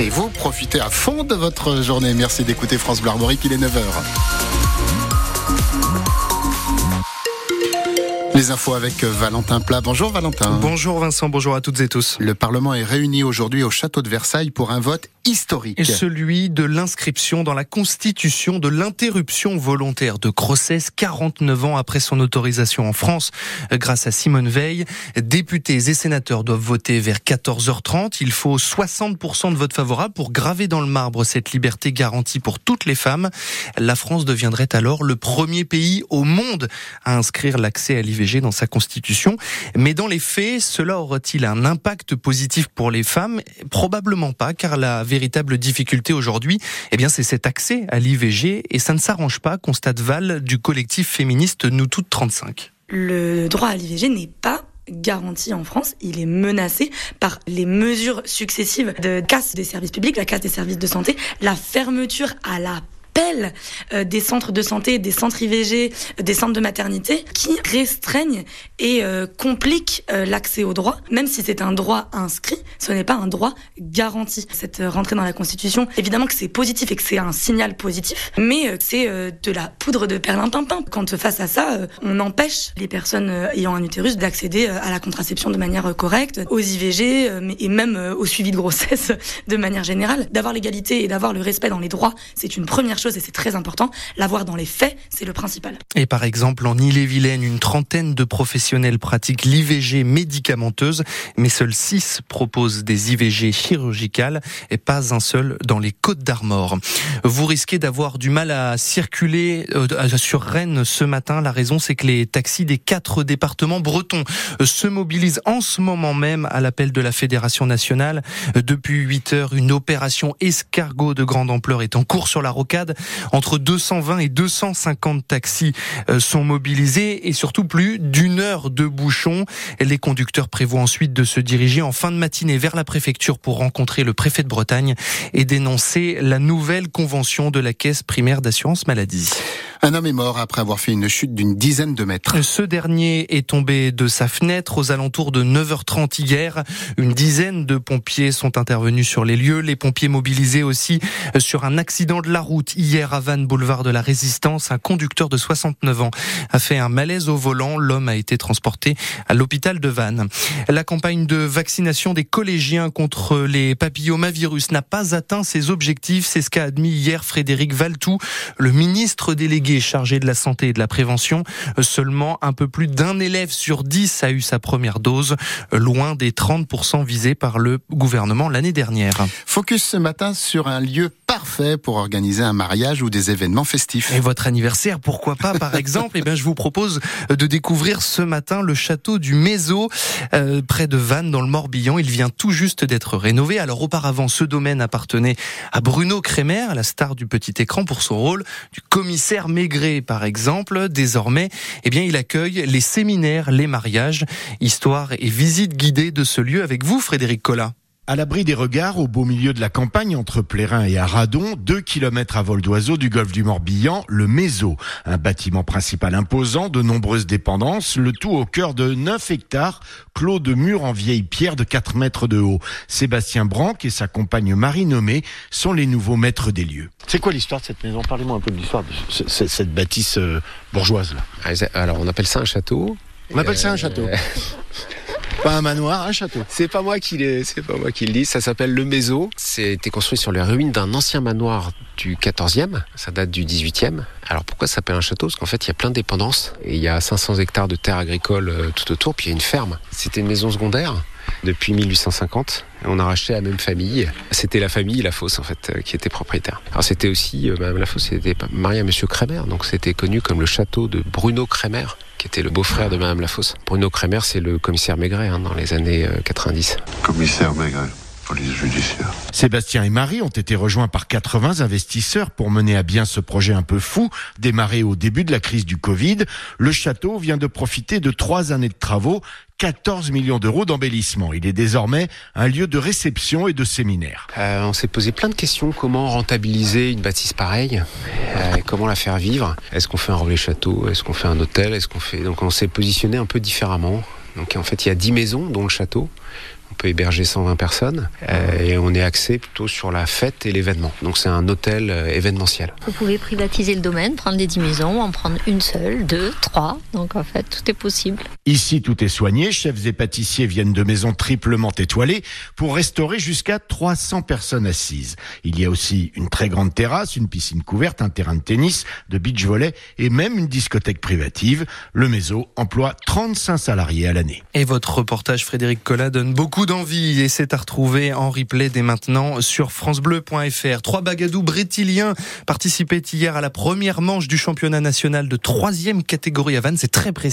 Et vous profitez à fond de votre journée. Merci d'écouter France Bleu Armorique, il est 9h. Les infos avec Valentin Plat. Bonjour Valentin. Bonjour Vincent, bonjour à toutes et tous. Le Parlement est réuni aujourd'hui au château de Versailles pour un vote historique. Et celui de l'inscription dans la Constitution de l'interruption volontaire de grossesse 49 ans après son autorisation en France grâce à Simone Veil. Députés et sénateurs doivent voter vers 14h30. Il faut 60% de votes favorables pour graver dans le marbre cette liberté garantie pour toutes les femmes. La France deviendrait alors le premier pays au monde à inscrire l'accès à l'IVG dans sa constitution. Mais dans les faits, cela aurait-il un impact positif pour les femmes? Probablement pas, car la véritable difficulté aujourd'hui, eh bien, c'est cet accès à l'IVG et ça ne s'arrange pas, constate Val du collectif féministe Nous Toutes 35. Le droit à l'IVG n'est pas garanti en France, il est menacé par les mesures successives de casse des services publics, la casse des services de santé, la fermeture à la euh, des centres de santé, des centres IVG, des centres de maternité qui restreignent et euh, compliquent euh, l'accès au droit, même si c'est un droit inscrit, ce n'est pas un droit garanti. Cette rentrée dans la Constitution, évidemment que c'est positif et que c'est un signal positif, mais c'est de la poudre de perlimpinpin. Quand face à ça, on empêche les personnes ayant un utérus d'accéder à la contraception de manière correcte, aux IVG et même au suivi de grossesse de manière générale. D'avoir l'égalité et d'avoir le respect dans les droits, c'est une première chose et c'est très important. L'avoir dans les faits, c'est le principal. Et par exemple, en Ille-et-Vilaine, une trentaine de professionnels pratiquent l'IVG médicamenteuse, mais seuls six proposent des IVG chirurgicales et pas un seul dans les Côtes d'Armor. Vous risquez d'avoir du mal à circuler euh, sur Rennes ce matin. La raison, c'est que les taxis des quatre départements bretons euh, se mobilisent en ce moment même à l'appel de la Fédération nationale. Euh, depuis 8 heures, une opération escargot de grande ampleur est en cours sur la rocade. Entre 220 et 250 taxis euh, sont mobilisés et surtout plus d'une heure de bouchon. Les conducteurs prévoient ensuite de se diriger en fin de matinée vers la préfecture pour rencontrer le préfet de Bretagne et dénoncer la nouvelle convention de la caisse primaire d'assurance maladie. Un homme est mort après avoir fait une chute d'une dizaine de mètres. Ce dernier est tombé de sa fenêtre aux alentours de 9h30 hier. Une dizaine de pompiers sont intervenus sur les lieux. Les pompiers mobilisés aussi sur un accident de la route hier à Vannes, boulevard de la Résistance. Un conducteur de 69 ans a fait un malaise au volant. L'homme a été transporté à l'hôpital de Vannes. La campagne de vaccination des collégiens contre les papillomavirus n'a pas atteint ses objectifs. C'est ce qu'a admis hier Frédéric Valtou, le ministre délégué chargé de la santé et de la prévention. Seulement un peu plus d'un élève sur dix a eu sa première dose, loin des 30% visés par le gouvernement l'année dernière. Focus ce matin sur un lieu parfait pour organiser un mariage ou des événements festifs. Et votre anniversaire, pourquoi pas par exemple? Eh bien, je vous propose de découvrir ce matin le château du Mézo, euh, près de Vannes, dans le Morbihan. Il vient tout juste d'être rénové. Alors auparavant, ce domaine appartenait à Bruno Kremer, la star du petit écran, pour son rôle du commissaire Maigret, par exemple. Désormais, eh bien, il accueille les séminaires, les mariages, histoire et visite guidée de ce lieu avec vous, Frédéric Collin. À l'abri des regards, au beau milieu de la campagne entre Plérin et Aradon, deux kilomètres à vol d'oiseau du golfe du Morbihan, le Méso. Un bâtiment principal imposant, de nombreuses dépendances, le tout au cœur de 9 hectares, clos de murs en vieille pierre de 4 mètres de haut. Sébastien Branc et sa compagne Marie Nommé sont les nouveaux maîtres des lieux. C'est quoi l'histoire de cette maison? Parlez-moi un peu de l'histoire de cette bâtisse euh, bourgeoise là. Ah, alors on appelle ça un château. On appelle ça un château. Pas un manoir, un château. C'est pas moi qui c'est pas moi qui le dis. Ça s'appelle le Méso. C'était construit sur les ruines d'un ancien manoir du 14e. Ça date du 18e. Alors pourquoi ça s'appelle un château? Parce qu'en fait, il y a plein de dépendances. Et il y a 500 hectares de terres agricoles euh, tout autour. Puis il y a une ferme. C'était une maison secondaire depuis 1850. On a racheté la même famille. C'était la famille La Fosse en fait euh, qui était propriétaire. Alors c'était aussi euh, Madame La Fosse était mariée à Monsieur Kremer, donc c'était connu comme le château de Bruno Kremer qui était le beau-frère de Madame Lafosse. Bruno Kremer, c'est le commissaire Maigret hein, dans les années 90. Euh, commissaire Maigret. Police judiciaire. Sébastien et Marie ont été rejoints par 80 investisseurs pour mener à bien ce projet un peu fou, démarré au début de la crise du Covid. Le château vient de profiter de trois années de travaux 14 millions d'euros d'embellissement. Il est désormais un lieu de réception et de séminaire. Euh, on s'est posé plein de questions. Comment rentabiliser une bâtisse pareille? Euh, Comment la faire vivre? Est-ce qu'on fait un relais château? Est-ce qu'on fait un hôtel? Est-ce qu'on fait Donc on s'est positionné un peu différemment. Donc en fait, il y a 10 maisons, dont le château. On peut héberger 120 personnes euh, et on est axé plutôt sur la fête et l'événement. Donc c'est un hôtel euh, événementiel. Vous pouvez privatiser le domaine, prendre les 10 maisons, en prendre une seule, deux, trois. Donc en fait, tout est possible. Ici, tout est soigné. Chefs et pâtissiers viennent de maisons triplement étoilées pour restaurer jusqu'à 300 personnes assises. Il y a aussi une très grande terrasse, une piscine couverte, un terrain de tennis, de beach volley et même une discothèque privative. Le Méso emploie 35 salariés à l'année. Et votre reportage, Frédéric Collat, beaucoup d'envie et c'est à retrouver en replay dès maintenant sur francebleu.fr. Trois bagadous brétiliens participaient hier à la première manche du championnat national de troisième catégorie à Vannes. C'est très précis.